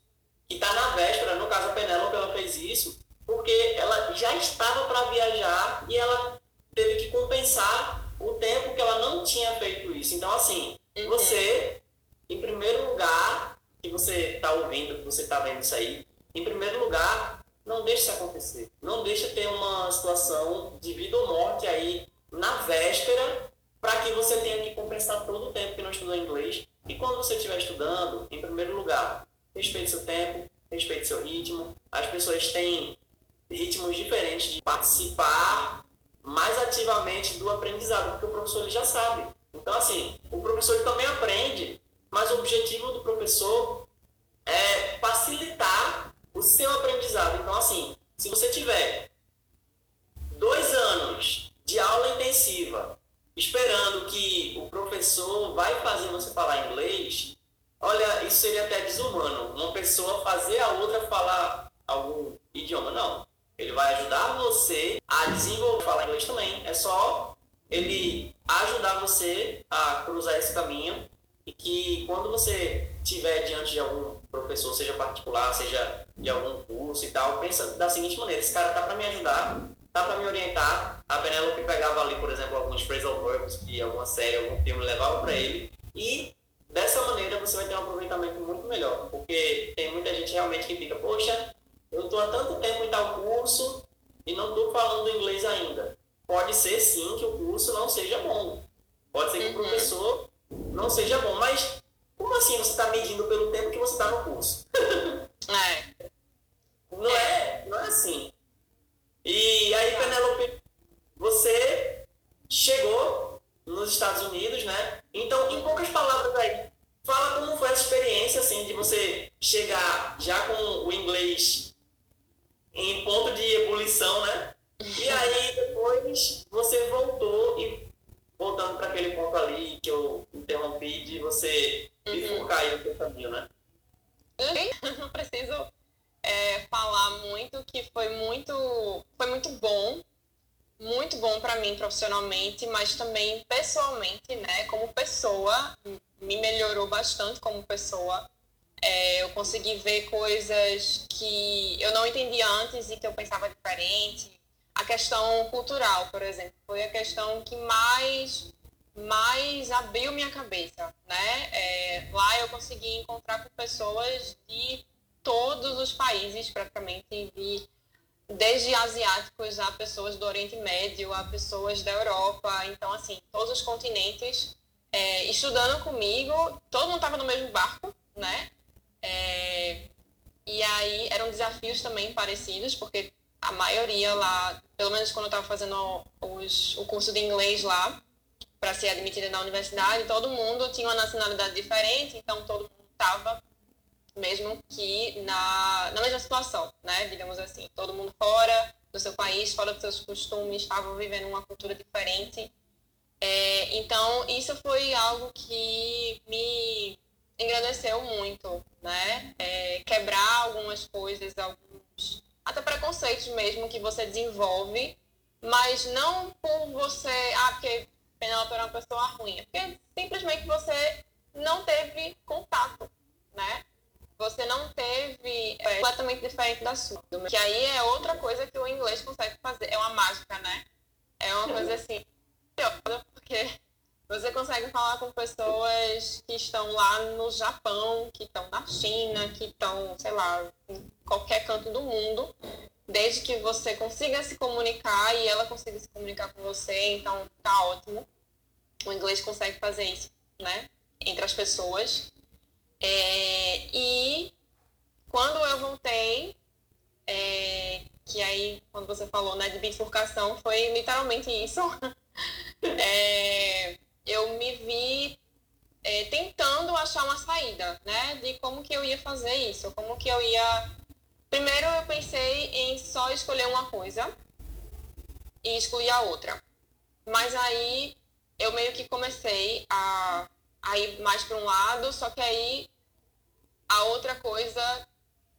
que está na véspera, no caso a Penélope, ela fez isso, porque ela já estava para viajar e ela teve que compensar o tempo que ela não tinha feito isso. Então, assim, uhum. você, em primeiro lugar, que você está ouvindo, que você está vendo isso aí, em primeiro lugar, não deixe isso acontecer. Não deixe ter uma situação de vida ou morte aí na véspera para que você tenha que compensar todo o tempo que não estudou inglês. E quando você estiver estudando, em primeiro lugar, respeite seu tempo, respeite seu ritmo. As pessoas têm ritmos diferentes de participar mais ativamente do aprendizado, porque o professor ele já sabe. Então, assim, o professor também aprende, mas o objetivo do professor é facilitar o seu aprendizado. Então, assim, se você tiver dois anos de aula intensiva esperando que o professor vai fazer você falar inglês, olha, isso seria até desumano. Uma pessoa fazer a outra falar algum idioma. Não. Ele vai ajudar você a desenvolver falar inglês também. É só ele ajudar você a cruzar esse caminho e que quando você estiver diante de algum professor, seja particular, seja de algum curso e tal, pensa da seguinte maneira, esse cara tá para me ajudar, tá para me orientar. A Penelope pegava ali, por exemplo, alguns phrasal verbs que alguma série, algum filme levava para ele e dessa maneira você vai ter um aproveitamento muito melhor, porque tem muita gente realmente que fica, poxa, eu estou há tanto tempo em tal curso e não estou falando inglês ainda. Pode ser sim que o curso não seja bom. Pode ser que o uhum. professor não seja bom, mas como assim você está medindo pelo tempo que você está no curso? É. Não é, não é assim. E aí, Penelope, você chegou nos Estados Unidos, né? Então, em poucas palavras aí, fala como foi essa experiência, assim, de você chegar já com o inglês em ponto de ebulição, né? E aí, depois, você voltou e voltando para aquele ponto ali que eu interrompi de você uhum. bifurcar aí o seu caminho, né? Não preciso é, falar muito que foi muito, foi muito bom, muito bom para mim profissionalmente, mas também pessoalmente, né? Como pessoa, me melhorou bastante como pessoa. É, eu consegui ver coisas que eu não entendia antes e que eu pensava diferente a questão cultural, por exemplo, foi a questão que mais mais abriu minha cabeça, né? É, lá eu consegui encontrar com pessoas de todos os países, praticamente, de, desde asiáticos a pessoas do Oriente Médio, a pessoas da Europa, então, assim, todos os continentes, é, estudando comigo, todo mundo estava no mesmo barco, né? É, e aí eram desafios também parecidos, porque a maioria lá, pelo menos quando eu estava fazendo os, o curso de inglês lá, para ser admitida na universidade, todo mundo tinha uma nacionalidade diferente, então todo mundo estava mesmo que na, na mesma situação, né? Digamos assim, todo mundo fora do seu país, fora dos seus costumes, estavam vivendo uma cultura diferente. É, então, isso foi algo que me engrandeceu muito, né? É, quebrar algumas coisas, alguns até preconceitos mesmo que você desenvolve, mas não por você, ah, porque Penelope era uma pessoa ruim, é porque simplesmente você não teve contato, né? Você não teve é, completamente diferente da sua. Que aí é outra coisa que o inglês consegue fazer. É uma mágica, né? É uma coisa assim, porque Você consegue falar com pessoas que estão lá no Japão, que estão na China, que estão, sei lá, em qualquer canto do mundo, desde que você consiga se comunicar e ela consiga se comunicar com você, então tá ótimo. O inglês consegue fazer isso, né? Entre as pessoas. É, e quando eu voltei, é, que aí, quando você falou né, de bifurcação, foi literalmente isso. é, eu me vi é, tentando achar uma saída, né? De como que eu ia fazer isso, como que eu ia... Primeiro eu pensei em só escolher uma coisa e excluir a outra. Mas aí eu meio que comecei a, a ir mais para um lado, só que aí a outra coisa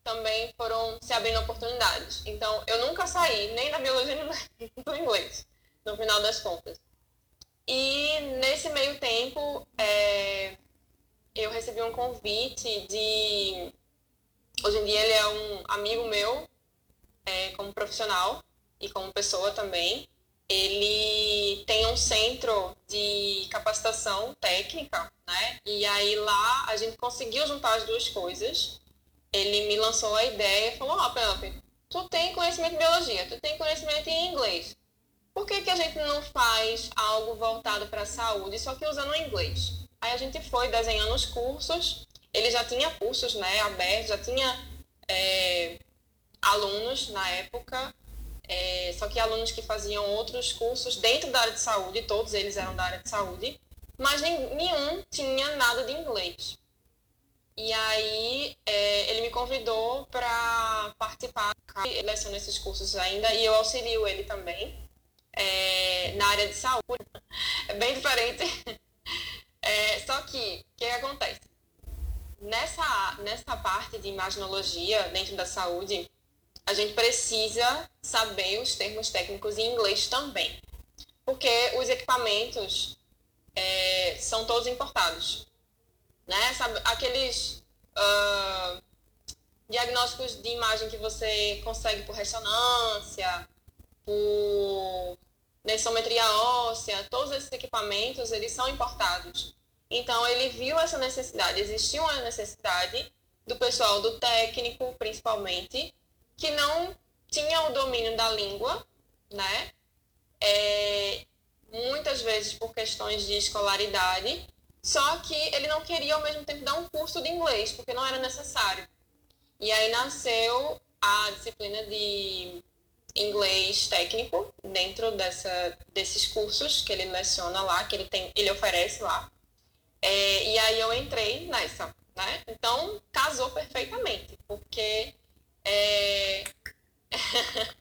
também foram se abrindo oportunidades. Então, eu nunca saí nem da biologia nem do inglês, no final das contas. E nesse meio tempo, é, eu recebi um convite de. Hoje em dia, ele é um amigo meu, é, como profissional e como pessoa também. Ele tem um centro de capacitação técnica, né? E aí lá a gente conseguiu juntar as duas coisas ele me lançou a ideia e falou, ó, oh, tu tem conhecimento de biologia, tu tem conhecimento em inglês. Por que, que a gente não faz algo voltado para a saúde, só que usando o inglês? Aí a gente foi desenhando os cursos, ele já tinha cursos né, abertos, já tinha é, alunos na época, é, só que alunos que faziam outros cursos dentro da área de saúde, todos eles eram da área de saúde, mas nenhum tinha nada de inglês. E aí é, ele me convidou para participar, ele leciona esses cursos ainda e eu auxilio ele também é, na área de saúde. É bem diferente. É, só que, o que, acontece? Nessa, nessa parte de imaginologia dentro da saúde, a gente precisa saber os termos técnicos em inglês também. Porque os equipamentos é, são todos importados né? Sabe, aqueles uh, diagnósticos de imagem que você consegue por ressonância, por densometria óssea, todos esses equipamentos, eles são importados. Então, ele viu essa necessidade, existia uma necessidade do pessoal do técnico, principalmente, que não tinha o domínio da língua, né? É, muitas vezes por questões de escolaridade, só que ele não queria ao mesmo tempo dar um curso de inglês, porque não era necessário. E aí nasceu a disciplina de inglês técnico dentro dessa, desses cursos que ele leciona lá, que ele, tem, ele oferece lá. É, e aí eu entrei nessa, né? Então casou perfeitamente, porque é,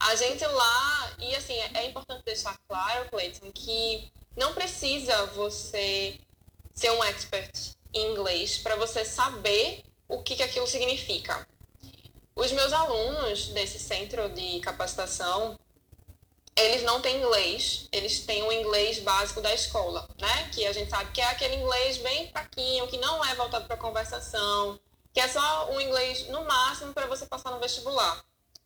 a gente lá, e assim, é, é importante deixar claro, Cleiton, que não precisa você ser um expert em inglês para você saber o que, que aquilo significa. Os meus alunos desse centro de capacitação, eles não têm inglês, eles têm o inglês básico da escola, né? Que a gente sabe que é aquele inglês bem fraquinho, que não é voltado para conversação, que é só um inglês no máximo para você passar no vestibular.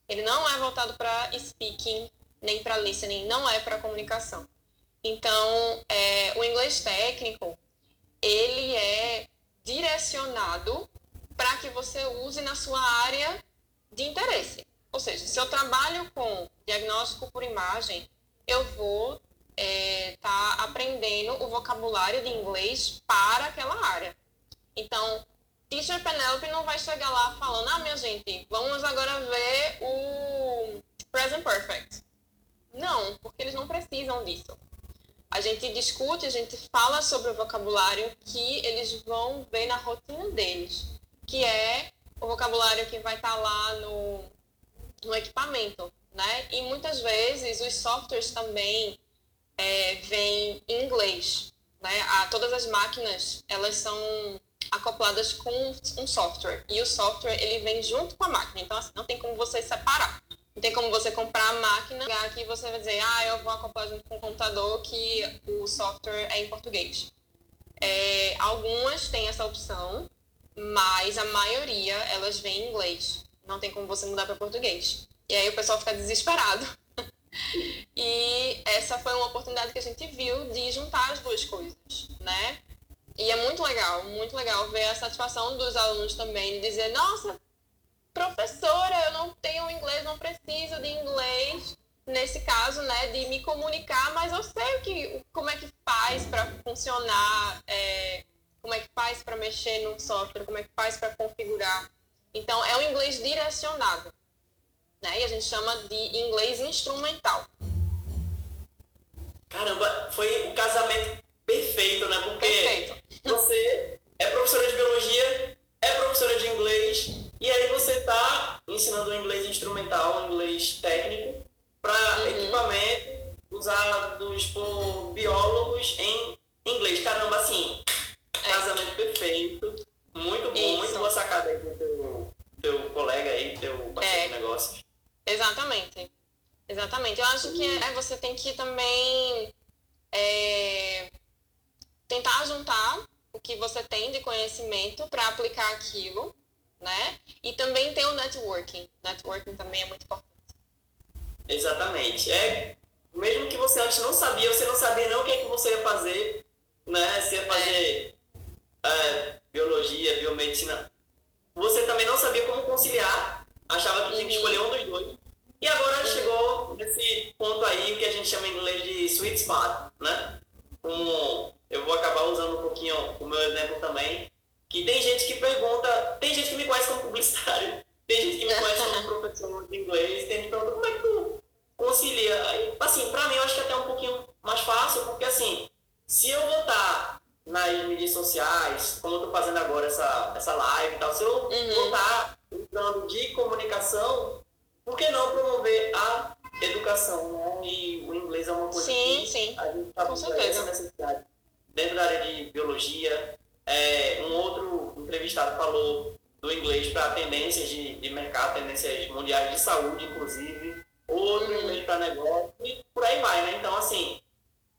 Ele não é voltado para speaking, nem para listening, não é para comunicação. Então, é, o inglês técnico, ele é direcionado para que você use na sua área de interesse. Ou seja, se eu trabalho com diagnóstico por imagem, eu vou estar é, tá aprendendo o vocabulário de inglês para aquela área. Então, Teacher Penelope não vai chegar lá falando, ah, minha gente, vamos agora ver o Present Perfect. Não, porque eles não precisam disso a gente discute, a gente fala sobre o vocabulário que eles vão ver na rotina deles, que é o vocabulário que vai estar tá lá no, no equipamento, né? E muitas vezes os softwares também é, vêm em inglês, né? A, todas as máquinas, elas são acopladas com um software, e o software, ele vem junto com a máquina, então assim, não tem como você separar. Não tem como você comprar a máquina que você vai dizer, ah, eu vou acoplar junto com o computador que o software é em português. É, algumas têm essa opção, mas a maioria elas vêm em inglês. Não tem como você mudar para português. E aí o pessoal fica desesperado. E essa foi uma oportunidade que a gente viu de juntar as duas coisas, né? E é muito legal, muito legal ver a satisfação dos alunos também de dizer, nossa, professora, eu não tenho inglês, não preciso de inglês, nesse caso, né, de me comunicar, mas eu sei o que, como é que faz para funcionar, é, como é que faz para mexer no software, como é que faz para configurar. Então, é um inglês direcionado, né, e a gente chama de inglês instrumental. Caramba, foi o casamento perfeito, né? Porque perfeito. você é professora de biologia, é professora de inglês, e aí você está ensinando inglês instrumental, inglês técnico, para uhum. equipamento usados por biólogos em inglês. Caramba, assim, é. casamento perfeito. Muito bom, Isso. muito boa sacada aí do teu, teu colega aí, teu parceiro é. de negócios. Exatamente. Exatamente. Eu acho que é, você tem que também é, tentar juntar o que você tem de conhecimento para aplicar aquilo, né? E também tem o networking. Networking também é muito importante. Exatamente. É, mesmo que você antes não sabia, você não sabia não o que, é que você ia fazer, né? Se ia fazer é, biologia, biomedicina. Você também não sabia como conciliar, achava que tinha que escolher um dos dois. E agora chegou nesse ponto aí que a gente chama em inglês de sweet spot, né? Como eu vou acabar usando um pouquinho o meu exemplo também, que tem gente que pergunta, tem gente que me conhece como publicitário, tem gente que me conhece como professor de inglês, tem gente que pergunta como é que tu concilia. Assim, pra mim eu acho que é até um pouquinho mais fácil, porque assim, se eu vou estar nas mídias sociais, como eu tô fazendo agora essa, essa live e tal, se eu uhum. vou estar usando de comunicação, por que não promover a educação, né? E o inglês é uma coisa sim, que sim. a gente está com essa necessidade. Dentro da área de biologia, é, um outro entrevistado falou do inglês para tendências de, de mercado, tendências mundiais de saúde, inclusive, outro uhum. inglês para negócio e por aí vai, né? Então, assim,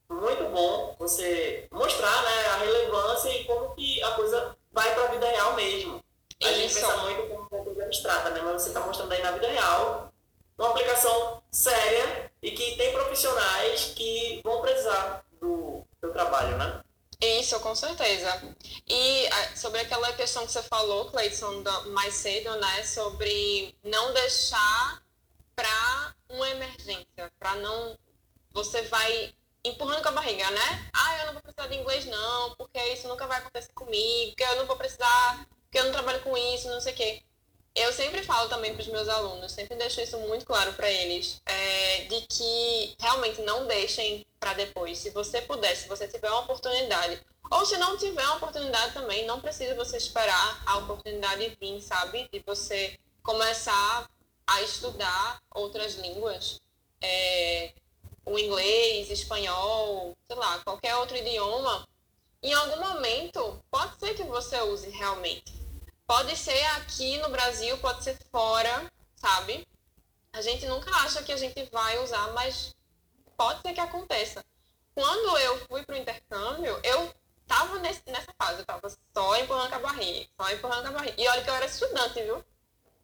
muito bom você mostrar né, a relevância e como que a coisa vai para a vida real mesmo. A Isso. gente pensa muito como uma coisa abstrata, né? Mas você está mostrando aí na vida real uma aplicação séria e que tem profissionais que vão precisar do seu trabalho, né? Isso, com certeza. E sobre aquela questão que você falou, Cleiton, mais cedo, né? Sobre não deixar para uma emergência, para não. Você vai empurrando com a barriga, né? Ah, eu não vou precisar de inglês, não, porque isso nunca vai acontecer comigo, porque eu não vou precisar, porque eu não trabalho com isso, não sei o quê. Eu sempre falo também para os meus alunos, sempre deixo isso muito claro para eles, é, de que realmente não deixem para depois. Se você puder, se você tiver uma oportunidade, ou se não tiver uma oportunidade também, não precisa você esperar a oportunidade vir, sabe? De você começar a estudar outras línguas, é, o inglês, espanhol, sei lá, qualquer outro idioma, em algum momento pode ser que você use realmente. Pode ser aqui no Brasil, pode ser fora, sabe? A gente nunca acha que a gente vai usar, mas pode ser que aconteça. Quando eu fui para o intercâmbio, eu tava nesse, nessa fase, eu tava só empurrando com a barriga, só empurrando com a barriga. E olha que eu era estudante, viu?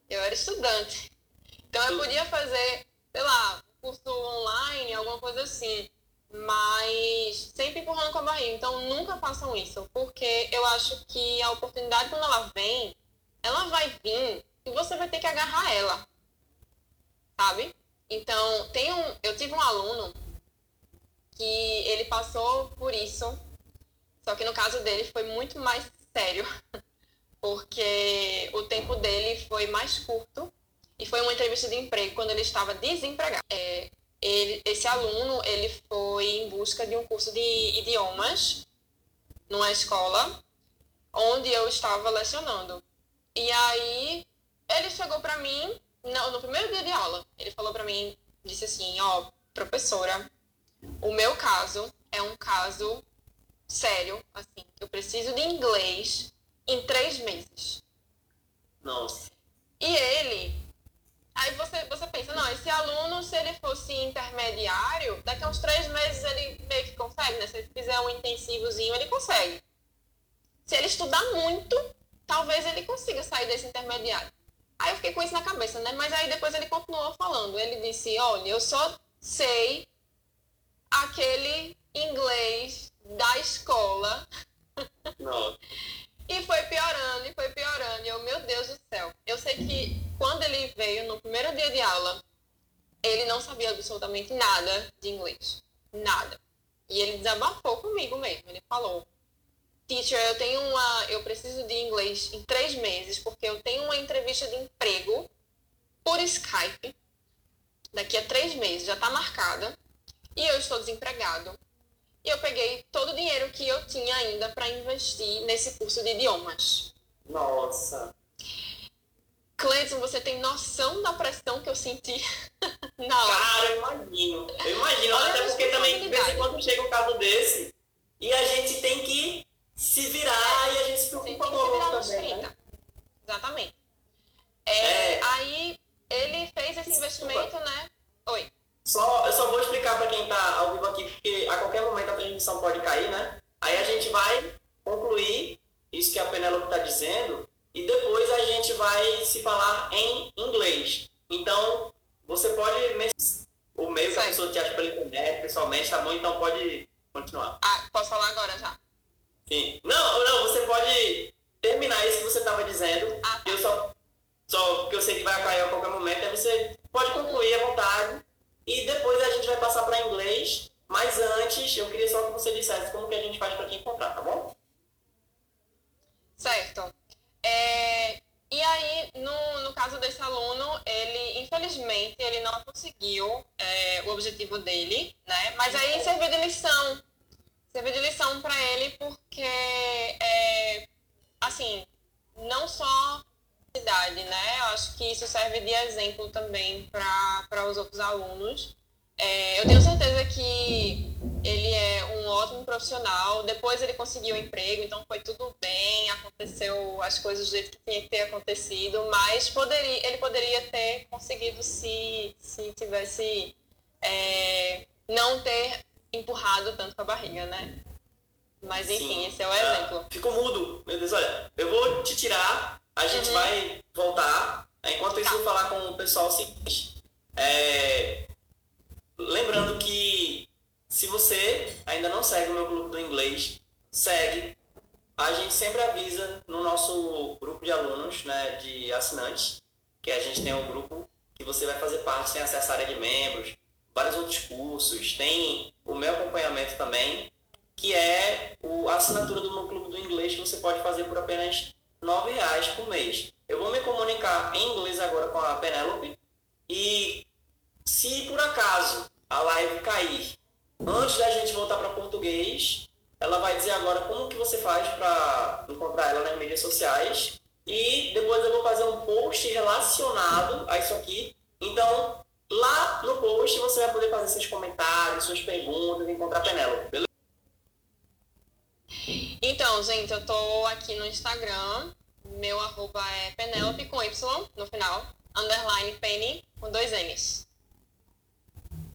Eu era estudante. Então eu podia fazer, sei lá, curso online, alguma coisa assim, mas sempre empurrando com a barriga. Então nunca façam isso, porque eu acho que a oportunidade, quando ela vem, ela vai vir e você vai ter que agarrar ela, sabe? Então, tem um, eu tive um aluno que ele passou por isso, só que no caso dele foi muito mais sério, porque o tempo dele foi mais curto e foi uma entrevista de emprego quando ele estava desempregado. É, ele, esse aluno ele foi em busca de um curso de idiomas numa escola onde eu estava lecionando. E aí ele chegou para mim no, no, primeiro dia de aula. Ele falou para mim, disse assim, ó, oh, professora, o meu caso é um caso sério, assim, eu preciso de inglês em três meses. Nossa. E ele Aí você, você pensa, não, esse aluno, se ele fosse intermediário, daqui a uns três meses ele meio que consegue, né? Se ele fizer um intensivozinho, ele consegue. Se ele estudar muito, talvez ele consiga sair desse intermediário. Aí eu fiquei com isso na cabeça, né? Mas aí depois ele continuou falando. Ele disse, olha, eu só sei aquele inglês da escola. Não. E foi piorando, e foi piorando. E eu, meu Deus do céu. Eu sei que quando ele veio no primeiro dia de aula, ele não sabia absolutamente nada de inglês. Nada. E ele desabafou comigo mesmo. Ele falou: Teacher, eu tenho uma. Eu preciso de inglês em três meses, porque eu tenho uma entrevista de emprego por Skype. Daqui a três meses, já está marcada. E eu estou desempregado. E eu peguei todo o dinheiro que eu tinha ainda para investir nesse curso de idiomas. Nossa. Cleiton, você tem noção da pressão que eu senti na hora? Cara, eu imagino. Eu imagino, Olha até porque também, de vez em quando chega um caso desse, e a gente tem que se virar e a gente se preocupa com o também, né? 30. Exatamente. É, É. Aí ele fez esse investimento, né? Oi. Só, eu só vou explicar para quem tá ao vivo aqui, porque a qualquer momento a transmissão pode cair, né? Aí a gente vai concluir isso que a Penélope está dizendo e depois a gente vai se falar em inglês. Então, você pode... O meio que a pessoa te acha pela internet, pessoalmente, tá bom? Então pode continuar. Ah, posso falar agora já? Sim. Não, não, você pode terminar isso que você estava dizendo. Ah, tá. Eu só, só porque eu sei que vai cair a qualquer momento, aí você pode concluir à vontade. E depois a gente vai passar para inglês. Mas antes, eu queria só que você dissesse como que a gente faz para te encontrar, tá bom? Certo. É, e aí, no, no caso desse aluno, ele, infelizmente, ele não conseguiu é, o objetivo dele, né? Mas aí serviu de lição. Serviu de lição para ele porque, é, assim, não só né? Eu acho que isso serve de exemplo também para os outros alunos. É, eu tenho certeza que ele é um ótimo profissional. Depois ele conseguiu um emprego, então foi tudo bem, aconteceu as coisas do jeito que tinha que ter acontecido, mas poderia, ele poderia ter conseguido se, se tivesse é, não ter empurrado tanto com a barriga, né? Mas enfim, Sim. esse é o Ah, exemplo. ficou mudo. Meu Deus, olha, eu vou te tirar, a gente Uhum. vai voltar. Enquanto isso, Tá. eu vou falar com o pessoal o seguinte. É, Lembrando que se você ainda não segue o meu clube do inglês, segue. A gente sempre avisa no nosso grupo de alunos, né, de assinantes, que a gente tem um grupo que você vai fazer parte, tem acesso à área de membros, vários outros cursos, tem o meu acompanhamento também, que é o, a assinatura do meu clube do inglês que você pode fazer por apenas 9 reais por mês. Eu vou me comunicar em inglês agora com a Penélope e se por acaso a live cair antes da gente voltar para português, ela vai dizer agora como que você faz para encontrar ela nas mídias sociais e depois eu vou fazer um post relacionado a isso aqui. Então, lá no post você vai poder fazer seus comentários, suas perguntas, encontrar a Penélope, beleza? Então, gente, eu tô aqui no Instagram. Meu arroba é Penelope com Y no final. Underline Penny com dois N's.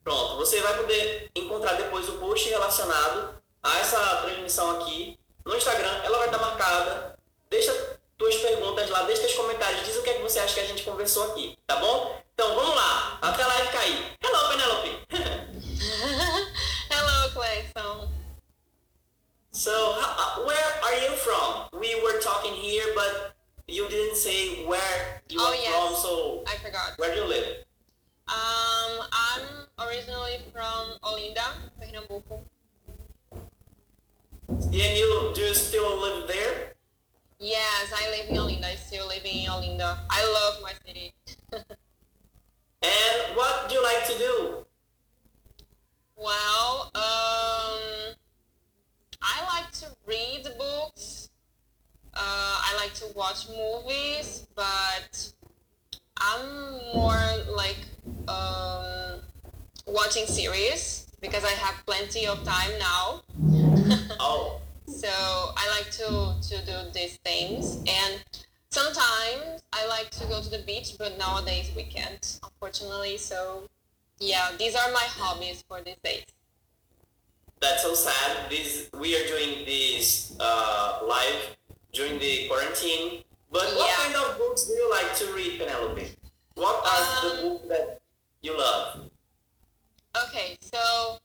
Pronto, você vai poder encontrar depois o post relacionado a essa transmissão aqui no Instagram. Ela vai estar marcada. Deixa tuas perguntas lá, deixa teus comentários, diz o que é que você acha que a gente conversou aqui, tá bom? Então vamos lá, até a live cair. Hello, Penelope! Hello, Clayson. So, uh, where are you from? We were talking here, but you didn't say where you Oh, are yes. from, so I forgot. where do you live? Um, I'm originally from Olinda, Pernambuco. And you, do you still live there? Yes, I live in Olinda. I still live in Olinda. I love my city. And what do you like to do? Well, um, I like to read books. Uh, I like to watch movies, but I'm more like um, watching series because I have plenty of time now. Oh, So I like to, to do these things and sometimes I like to go to the beach but nowadays we can't unfortunately so yeah these are my hobbies for these days that's so sad. This we are doing this uh, live during the quarantine. But yeah. what kind of books do you like to read, Penelope? What are um, the books that you love? Okay, so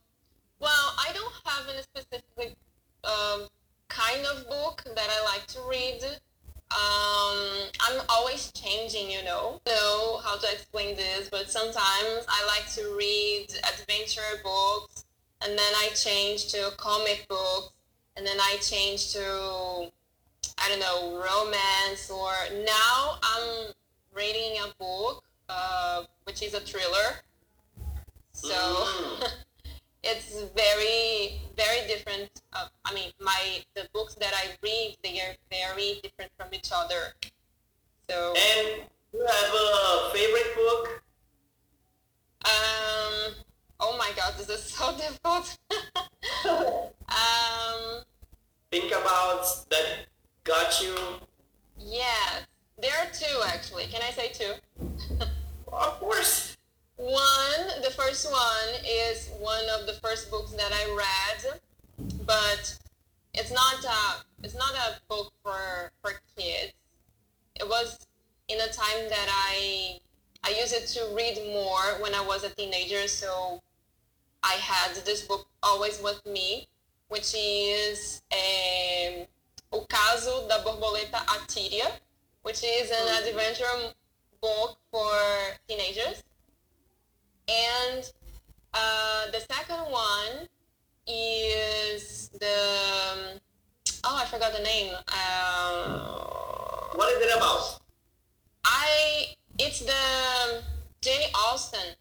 well, I don't have any specific um, kind of book that I like to read. Um, I'm always changing, you know. So how to explain this? But sometimes I like to read adventure books and then I change to comic books and then I change to I don't know, romance or now I'm reading a book uh, which is a thriller. So Mm. it's very very different. Uh, I mean, my the books that I read they are very different from each other. So And you have a favorite book? um, oh my god, this is so difficult. um, Think about that got you. yes, there are two actually. Can I say two? Of course. One, the first one is one of the first books that I read, but it's not a it's not a book for for kids. It was in a time that I I used it to read more when I was a teenager, so I had this book always with me, which is um, O Caso da Borboleta Atíria, which is an adventure book for teenagers. And uh, the second one is the oh I forgot the name. Uh, What is it about? I it's the Jane Austen.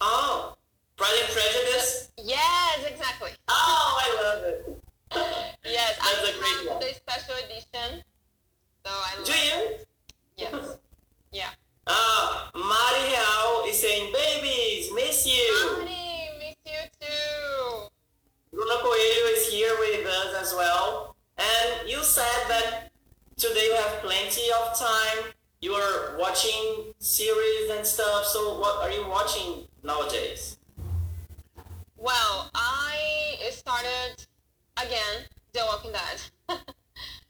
Oh, Pride and Prejudice. Yes, exactly. Oh, I love it. Yes, That's I a great one. the special edition. So I love Do you? Yes. Yeah. Ah, Mari Real is saying, babies, miss you. Honey, miss you too. Luna Coelho is here with us as well. And you said that today you have plenty of time. You are watching series and stuff. So what are you watching nowadays? Well, I started again The Walking Dead.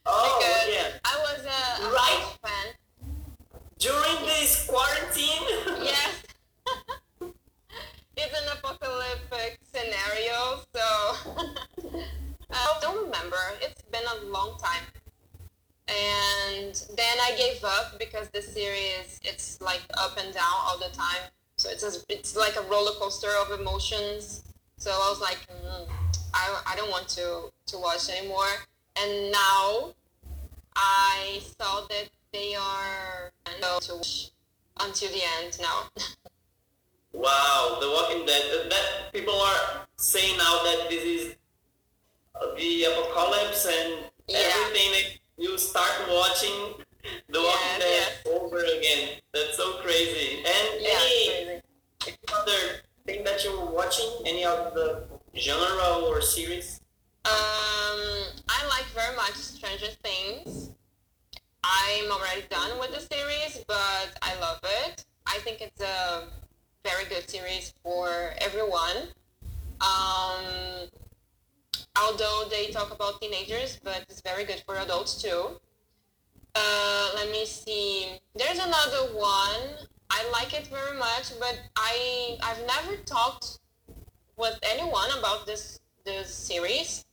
Oh, because yeah. I was a, a Right. fan. During this quarantine? Yes. it's an apocalyptic scenario, so I don't remember. It's been a long time. And then I gave up because the series it's like up and down all the time. So it's a, it's like a roller coaster of emotions. So I was like, mm, I, I don't want to, to watch anymore. And now I saw that they are to watch until the end now. Wow, The Walking Dead. That- That people are saying now that this is uh, the apocalypse and Yeah. everything that you start watching The Walking Yes, Dead yes. over again. That's so crazy. And yeah, any, it's crazy. any other thing that you're watching? Any of the genre or series? Um, I like very much Stranger Things. I'm already done with the series, but I love it. I think it's a very good series for everyone. Um, although they talk about teenagers, but it's very good for adults too. Uh, let me see. There's another one. I like it very much, but I I've never talked with anyone about this this series.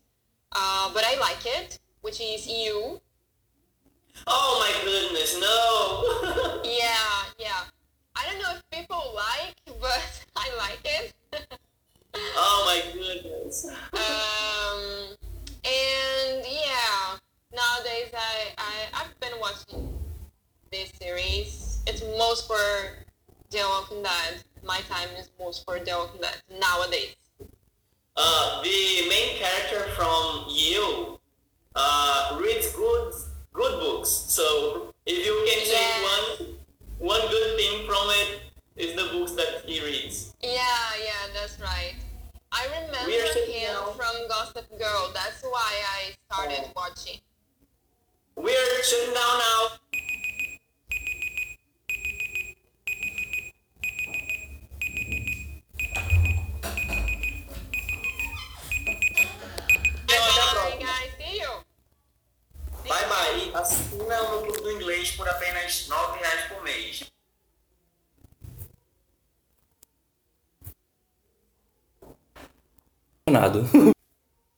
Uh, but I like it, which is you. Oh my goodness, no! Yeah, yeah. I don't know if people like, but I like it. oh my goodness. um, and yeah, nowadays I, I I've been watching this series. It's most for The Walking Dead. My time is most for The Walking Dead nowadays. Uh, the main character from You uh, reads good good books. So if you can take Yes. one one good thing from it is the books that he reads. Yeah, yeah, that's right. I remember We are sitting him now. from Gossip Girl. That's why I started Oh. watching. We're shutting down now. Então, até a you. Bye bye. Assina o curso do inglês por apenas 9 reais por mês. Nada.